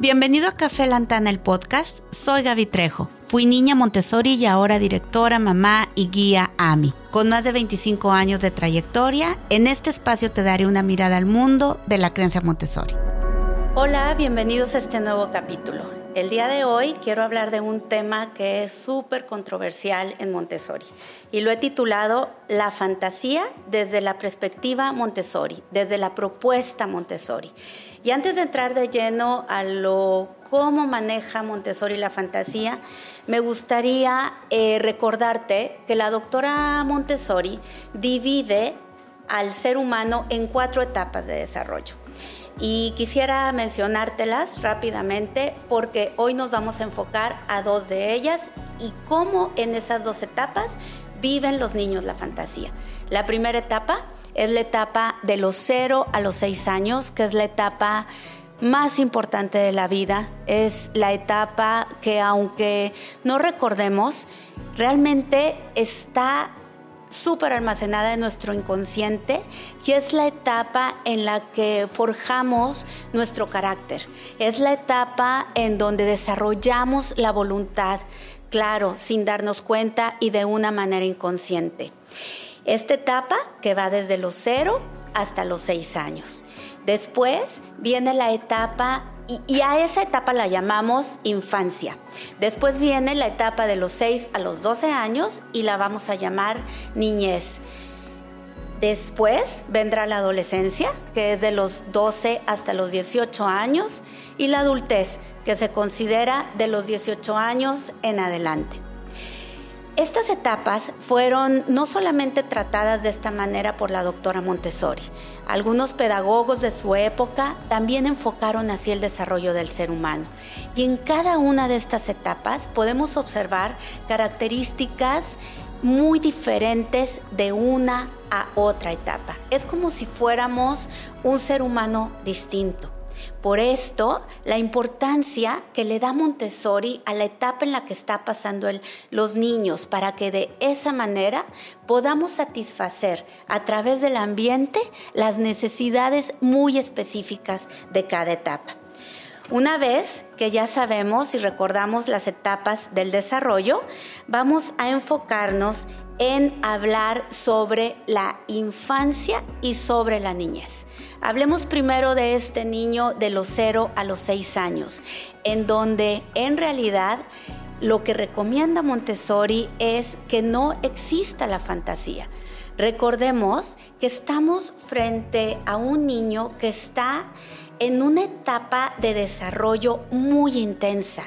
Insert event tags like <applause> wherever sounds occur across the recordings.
Bienvenido a Café Lantana, el podcast. Soy Gaby Trejo. Fui niña Montessori y ahora directora, mamá y guía AMI. Con más de 25 años de trayectoria, en este espacio te daré una mirada al mundo de la creencia Montessori. Hola, bienvenidos a este nuevo capítulo. El día de hoy quiero hablar de un tema que es súper controversial en Montessori y lo he titulado La fantasía desde la perspectiva Montessori, desde la propuesta Montessori. Y antes de entrar de lleno a lo cómo maneja Montessori la fantasía, me gustaría eh, recordarte que la doctora Montessori divide al ser humano en cuatro etapas de desarrollo. Y quisiera mencionártelas rápidamente porque hoy nos vamos a enfocar a dos de ellas y cómo en esas dos etapas viven los niños la fantasía. La primera etapa es la etapa de los 0 a los 6 años, que es la etapa más importante de la vida. Es la etapa que aunque no recordemos, realmente está súper almacenada en nuestro inconsciente y es la etapa en la que forjamos nuestro carácter. Es la etapa en donde desarrollamos la voluntad, claro, sin darnos cuenta y de una manera inconsciente. Esta etapa que va desde los 0 hasta los 6 años. Después viene la etapa y, a esa etapa la llamamos infancia. Después viene la etapa de los 6 a los 12 años y la vamos a llamar niñez. Después vendrá la adolescencia, que es de los 12 hasta los 18 años, y la adultez, que se considera de los 18 años en adelante. Estas etapas fueron no solamente tratadas de esta manera por la doctora Montessori, algunos pedagogos de su época también enfocaron así el desarrollo del ser humano. Y en cada una de estas etapas podemos observar características muy diferentes de una a otra etapa. Es como si fuéramos un ser humano distinto. Por esto, la importancia que le da Montessori a la etapa en la que está pasando los niños para que de esa manera podamos satisfacer a través del ambiente las necesidades muy específicas de cada etapa. Una vez que ya sabemos y recordamos las etapas del desarrollo, vamos a enfocarnos en hablar sobre la infancia y sobre la niñez. Hablemos primero de este niño de los 0 a los 6 años, en donde en realidad lo que recomienda Montessori es que no exista la fantasía. Recordemos que estamos frente a un niño que está en una etapa de desarrollo muy intensa.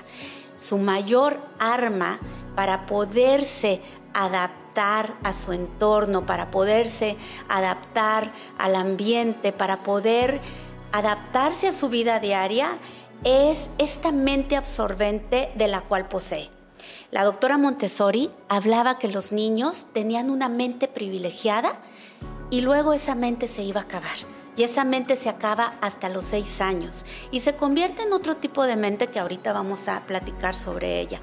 Su mayor arma para poderse adaptar a su entorno, para poderse adaptar al ambiente, para poder adaptarse a su vida diaria, es esta mente absorbente de la cual posee. La doctora Montessori hablaba que los niños tenían una mente privilegiada y luego esa mente se iba a acabar. Y esa mente se acaba hasta los seis años y se convierte en otro tipo de mente que ahorita vamos a platicar sobre ella.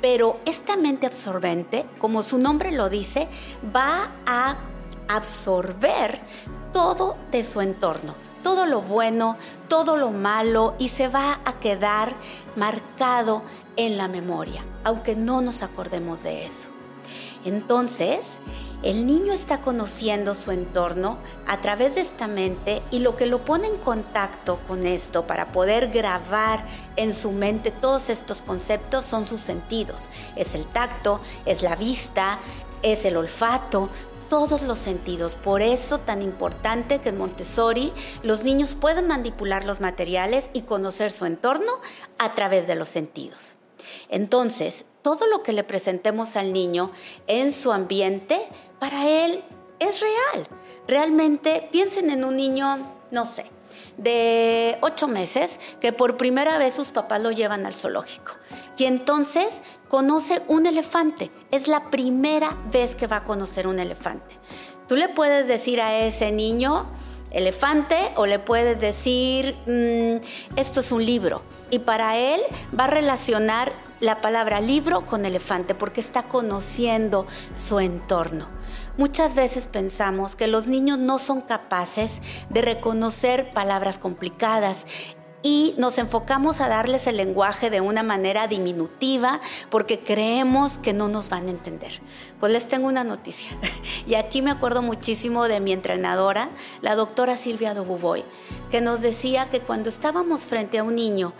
Pero esta mente absorbente, como su nombre lo dice, va a absorber todo de su entorno, todo lo bueno, todo lo malo y se va a quedar marcado en la memoria, aunque no nos acordemos de eso. Entonces, el niño está conociendo su entorno a través de esta mente y lo que lo pone en contacto con esto para poder grabar en su mente todos estos conceptos son sus sentidos. Es el tacto, es la vista, es el olfato, todos los sentidos. Por eso tan importante que en Montessori los niños puedan manipular los materiales y conocer su entorno a través de los sentidos. Entonces, todo lo que le presentemos al niño en su ambiente, para él es real. Realmente piensen en un niño, no sé, de ocho meses que por primera vez sus papás lo llevan al zoológico. Y entonces conoce un elefante. Es la primera vez que va a conocer un elefante. Tú le puedes decir a ese niño, elefante o le puedes decir, mm, esto es un libro. Y para él va a relacionar la palabra libro con elefante porque está conociendo su entorno. Muchas veces pensamos que los niños no son capaces de reconocer palabras complicadas y nos enfocamos a darles el lenguaje de una manera diminutiva porque creemos que no nos van a entender. Pues les tengo una noticia. <laughs> Y aquí me acuerdo muchísimo de mi entrenadora, la doctora Silvia Dobuboy, que nos decía que cuando estábamos frente a un niño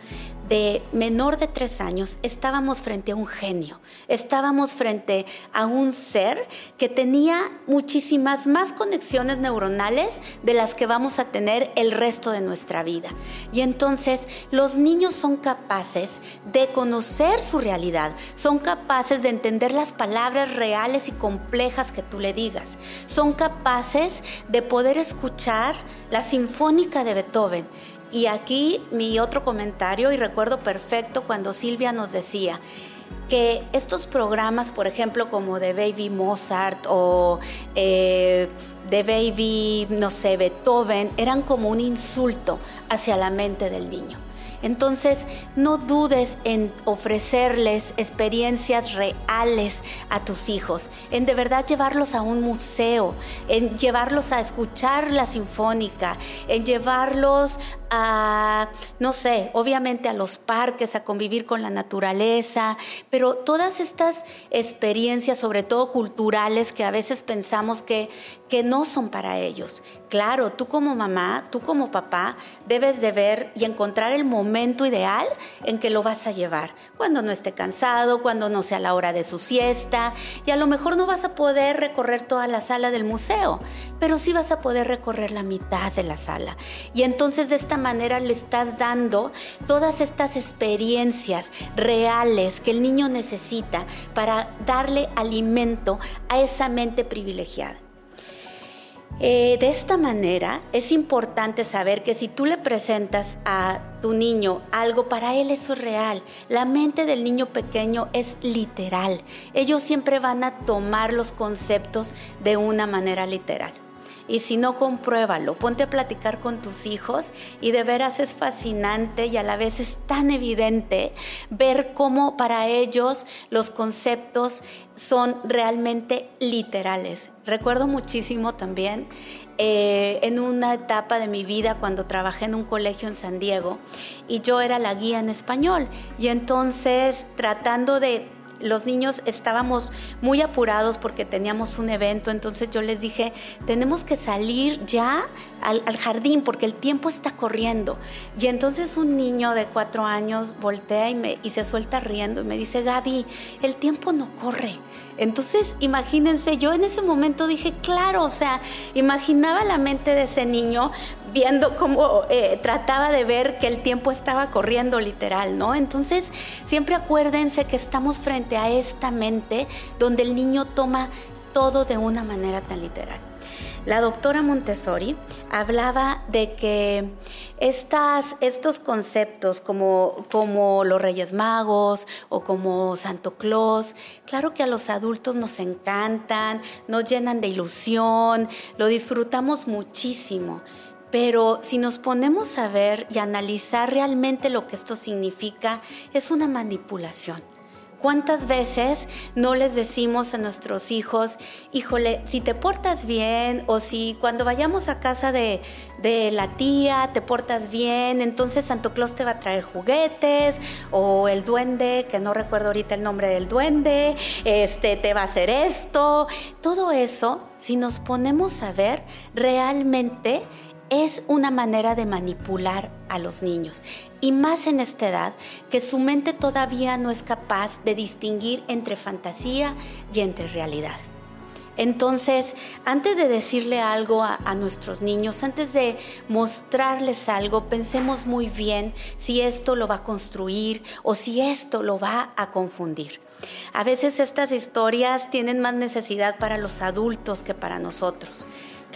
de menor de tres años, estábamos frente a un genio, estábamos frente a un ser que tenía muchísimas más conexiones neuronales de las que vamos a tener el resto de nuestra vida. Y entonces los niños son capaces de conocer su realidad, son capaces de entender las palabras reales y complejas que tú le digas, son capaces de poder escuchar la sinfónica de Beethoven y aquí mi otro comentario, y recuerdo perfecto cuando Silvia nos decía que estos programas, por ejemplo, como de Baby Mozart o eh, de Baby, no sé, Beethoven, eran como un insulto hacia la mente del niño. Entonces, no dudes en ofrecerles experiencias reales a tus hijos, en de verdad llevarlos a un museo, en llevarlos a escuchar la sinfónica, en llevarlos a, no sé, obviamente a los parques, a convivir con la naturaleza, pero todas estas experiencias, sobre todo culturales, que a veces pensamos que, que no son para ellos. Claro, tú como mamá, tú como papá, debes de ver y encontrar el momento ideal en que lo vas a llevar. Cuando no esté cansado, cuando no sea la hora de su siesta, y a lo mejor no vas a poder recorrer toda la sala del museo, pero sí vas a poder recorrer la mitad de la sala. Y entonces de esta manera le estás dando todas estas experiencias reales que el niño necesita para darle alimento a esa mente privilegiada. Eh, de esta manera es importante saber que si tú le presentas a tu niño algo, para él eso es real. La mente del niño pequeño es literal. Ellos siempre van a tomar los conceptos de una manera literal. Y si no, compruébalo. Ponte a platicar con tus hijos y de veras es fascinante y a la vez es tan evidente ver cómo para ellos los conceptos son realmente literales. Recuerdo muchísimo también eh, en una etapa de mi vida cuando trabajé en un colegio en San Diego y yo era la guía en español y entonces tratando de los niños estábamos muy apurados porque teníamos un evento, entonces yo les dije, tenemos que salir ya al, jardín porque el tiempo está corriendo. Y entonces un niño de cuatro años voltea y, me, y se suelta riendo y me dice, Gaby, el tiempo no corre. Entonces, imagínense, yo en ese momento dije, claro, o sea, imaginaba la mente de ese niño viendo cómo eh, trataba de ver que el tiempo estaba corriendo literal, ¿no? Entonces, siempre acuérdense que estamos frente a esta mente donde el niño toma todo de una manera tan literal. La doctora Montessori hablaba de que estas, estos conceptos como, como los Reyes Magos o como Santo Claus, claro que a los adultos nos encantan, nos llenan de ilusión, lo disfrutamos muchísimo. Pero si nos ponemos a ver y analizar realmente lo que esto significa, es una manipulación ¿Cuántas veces no les decimos a nuestros hijos, híjole, si te portas bien o si cuando vayamos a casa de, la tía te portas bien, entonces Santo Claus te va a traer juguetes o el duende, que no recuerdo ahorita el nombre del duende, este te va a hacer esto. Todo eso, si nos ponemos a ver, realmente es una manera de manipular a los niños y más en esta edad que su mente todavía no es capaz de distinguir entre fantasía y entre realidad. Entonces, antes de decirle algo a, nuestros niños, antes de mostrarles algo, pensemos muy bien si esto lo va a construir o si esto lo va a confundir. A veces estas historias tienen más necesidad para los adultos que para nosotros.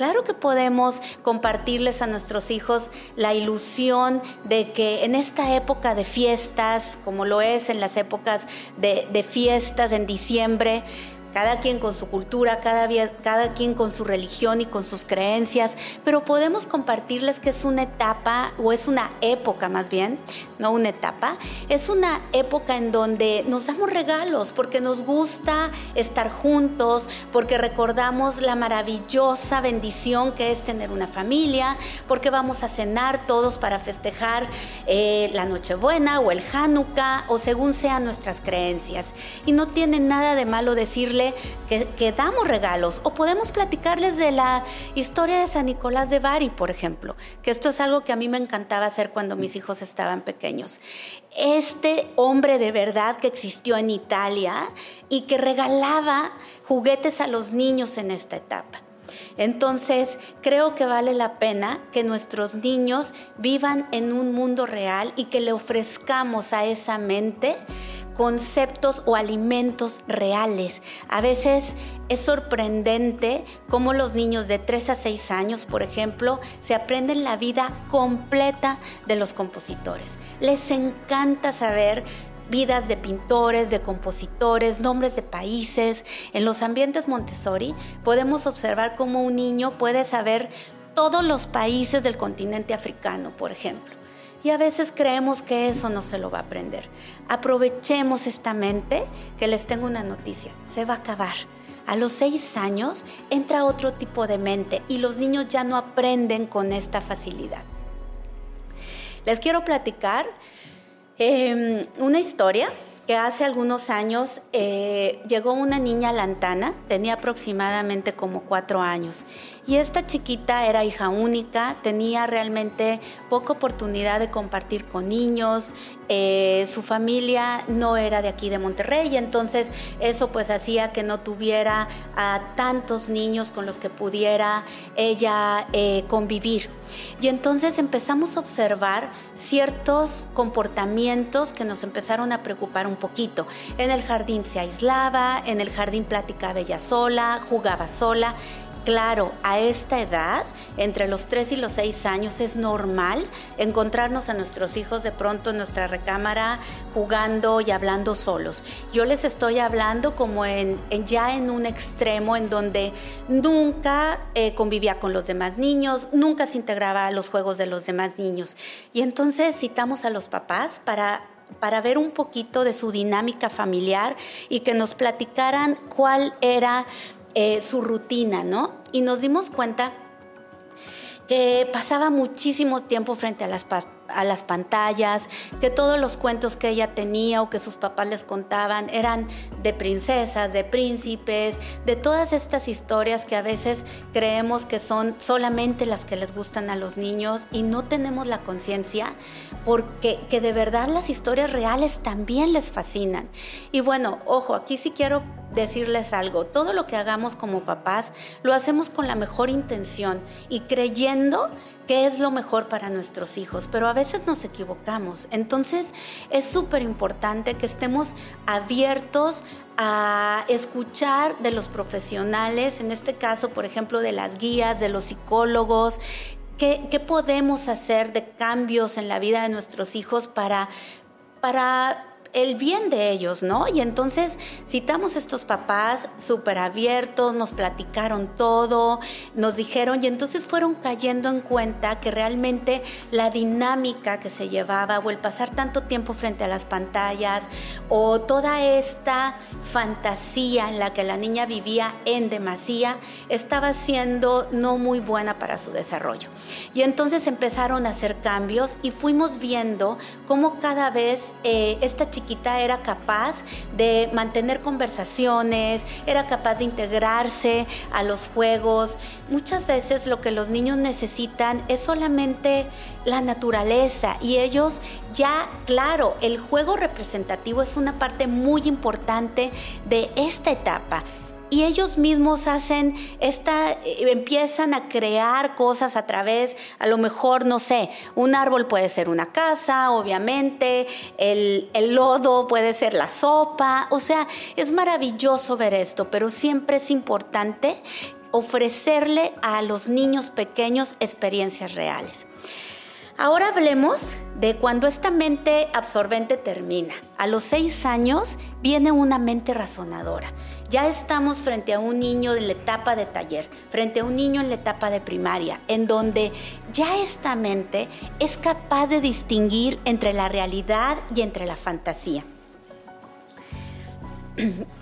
Claro que podemos compartirles a nuestros hijos la ilusión de que en esta época de fiestas, como lo es en las épocas de, fiestas en diciembre, cada quien con su cultura, cada, cada quien con su religión y con sus creencias, pero podemos compartirles que es una etapa o es una época más bien, no una etapa, es una época en donde nos damos regalos porque nos gusta estar juntos, porque recordamos la maravillosa bendición que es tener una familia, porque vamos a cenar todos para festejar eh, la Nochebuena o el Hanukkah o según sean nuestras creencias. Y no tiene nada de malo decirle que, damos regalos o podemos platicarles de la historia de San Nicolás de Bari, por ejemplo, que esto es algo que a mí me encantaba hacer cuando mis hijos estaban pequeños. Este hombre de verdad que existió en Italia y que regalaba juguetes a los niños en esta etapa. Entonces, creo que vale la pena que nuestros niños vivan en un mundo real y que le ofrezcamos a esa mente conceptos o alimentos reales. A veces es sorprendente cómo los niños de 3 a 6 años, por ejemplo, se aprenden la vida completa de los compositores. Les encanta saber vidas de pintores, de compositores, nombres de países. En los ambientes Montessori podemos observar cómo un niño puede saber todos los países del continente africano, por ejemplo. Y a veces creemos que eso no se lo va a aprender. Aprovechemos esta mente que les tengo una noticia. Se va a acabar. A los seis años entra otro tipo de mente y los niños ya no aprenden con esta facilidad. Les quiero platicar em, una historia que hace algunos años eh, llegó una niña lantana, tenía aproximadamente como cuatro años, y esta chiquita era hija única, tenía realmente poca oportunidad de compartir con niños, eh, su familia no era de aquí de Monterrey, entonces eso pues hacía que no tuviera a tantos niños con los que pudiera ella eh, convivir. Y entonces empezamos a observar ciertos comportamientos que nos empezaron a preocupar un poquito. En el jardín se aislaba, en el jardín platicaba ella sola, jugaba sola Claro, a esta edad, entre los 3 y los 6 años, es normal encontrarnos a nuestros hijos de pronto en nuestra recámara jugando y hablando solos. Yo les estoy hablando como en, ya en un extremo en donde nunca eh, convivía con los demás niños, nunca se integraba a los juegos de los demás niños. Y entonces citamos a los papás para para ver un poquito de su dinámica familiar y que nos platicaran cuál era eh, su rutina, ¿no? Y nos dimos cuenta que pasaba muchísimo tiempo frente a las, a las pantallas, que todos los cuentos que ella tenía o que sus papás les contaban eran de princesas, de príncipes, de todas estas historias que a veces creemos que son solamente las que les gustan a los niños y no tenemos la conciencia porque que de verdad las historias reales también les fascinan. Y bueno, ojo, aquí sí quiero decirles algo, todo lo que hagamos como papás lo hacemos con la mejor intención y creyendo que es lo mejor para nuestros hijos, pero a veces nos equivocamos. Entonces es súper importante que estemos abiertos a escuchar de los profesionales, en este caso, por ejemplo, de las guías, de los psicólogos, ¿Qué, ¿Qué, podemos hacer de cambios en la vida de nuestros hijos para, para el bien de ellos, ¿no? Y entonces citamos a estos papás súper abiertos, nos platicaron todo, nos dijeron y entonces fueron cayendo en cuenta que realmente la dinámica que se llevaba o el pasar tanto tiempo frente a las pantallas o toda esta fantasía en la que la niña vivía en demasía estaba siendo no muy buena para su desarrollo. Y entonces empezaron a hacer cambios y fuimos viendo cómo cada vez eh, esta chica era capaz de mantener conversaciones, era capaz de integrarse a los juegos. Muchas veces lo que los niños necesitan es solamente la naturaleza y ellos ya, claro, el juego representativo es una parte muy importante de esta etapa y ellos mismos hacen esta, eh, empiezan a crear cosas a través, a lo mejor, no sé, un árbol puede ser una casa, obviamente, el, el lodo puede ser la sopa, o sea, es maravilloso ver esto, pero siempre es importante ofrecerle a los niños pequeños experiencias reales. Ahora hablemos de cuando esta mente absorbente termina. A los seis años viene una mente razonadora. Ya estamos frente a un niño en la etapa de taller, frente a un niño en la etapa de primaria, en donde ya esta mente es capaz de distinguir entre la realidad y entre la fantasía. <clears throat>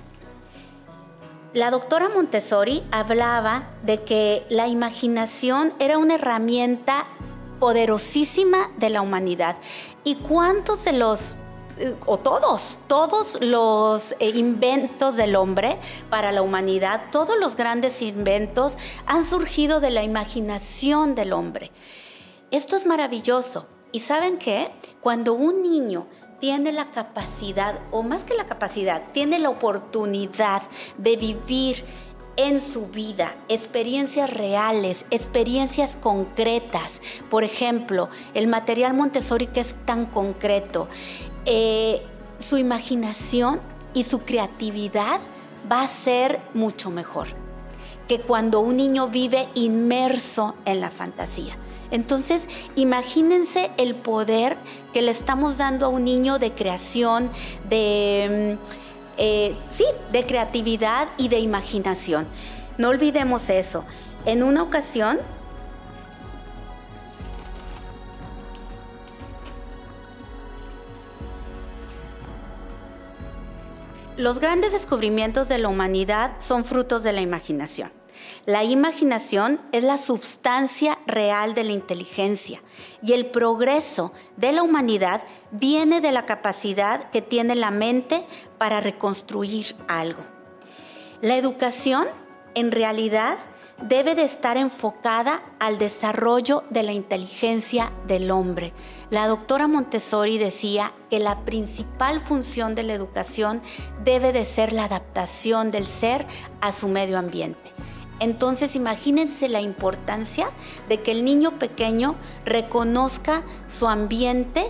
La doctora Montessori hablaba de que la imaginación era una herramienta poderosísima de la humanidad. ¿Y cuántos de los eh, o todos, todos los eh, inventos del hombre para la humanidad, todos los grandes inventos han surgido de la imaginación del hombre. Esto es maravilloso. ¿Y saben qué? Cuando un niño tiene la capacidad, o más que la capacidad, tiene la oportunidad de vivir en su vida, experiencias reales, experiencias concretas. Por ejemplo, el material Montessori que es tan concreto, eh, su imaginación y su creatividad va a ser mucho mejor que cuando un niño vive inmerso en la fantasía. Entonces, imagínense el poder que le estamos dando a un niño de creación, de... Mm, eh, sí, de creatividad y de imaginación. No olvidemos eso. En una ocasión, los grandes descubrimientos de la humanidad son frutos de la imaginación. La imaginación es la substancia real de la inteligencia y el progreso de la humanidad viene de la capacidad que tiene la mente para reconstruir algo. La educación, en realidad, debe de estar enfocada al desarrollo de la inteligencia del hombre. La doctora Montessori decía que la principal función de la educación debe de ser la adaptación del ser a su medio ambiente. Entonces imagínense la importancia de que el niño pequeño reconozca su ambiente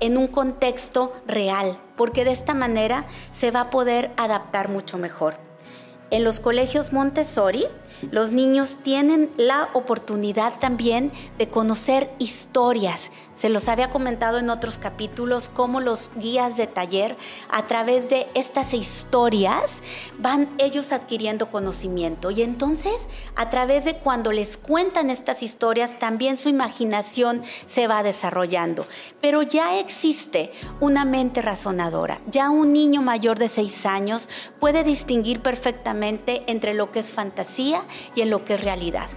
en un contexto real, porque de esta manera se va a poder adaptar mucho mejor. En los colegios Montessori, los niños tienen la oportunidad también de conocer historias. Se los había comentado en otros capítulos cómo los guías de taller, a través de estas historias, van ellos adquiriendo conocimiento. Y entonces, a través de cuando les cuentan estas historias, también su imaginación se va desarrollando. Pero ya existe una mente razonadora. Ya un niño mayor de seis años puede distinguir perfectamente entre lo que es fantasía y en lo que es realidad.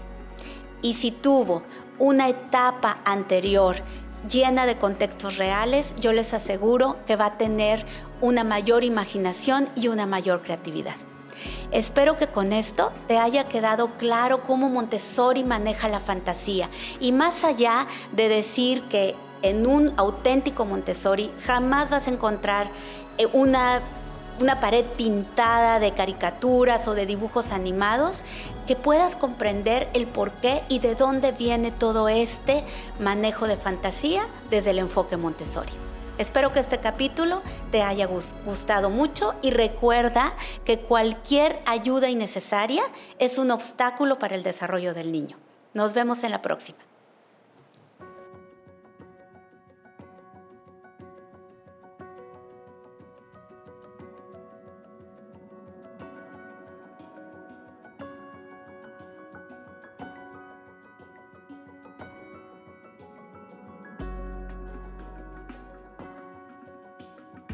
Y si tuvo una etapa anterior llena de contextos reales, yo les aseguro que va a tener una mayor imaginación y una mayor creatividad. Espero que con esto te haya quedado claro cómo Montessori maneja la fantasía y más allá de decir que en un auténtico Montessori jamás vas a encontrar eh, una una pared pintada de caricaturas o de dibujos animados, que puedas comprender el por qué y de dónde viene todo este manejo de fantasía desde el enfoque Montessori. Espero que este capítulo te haya gustado mucho y recuerda que cualquier ayuda innecesaria es un obstáculo para el desarrollo del niño. Nos vemos en la próxima.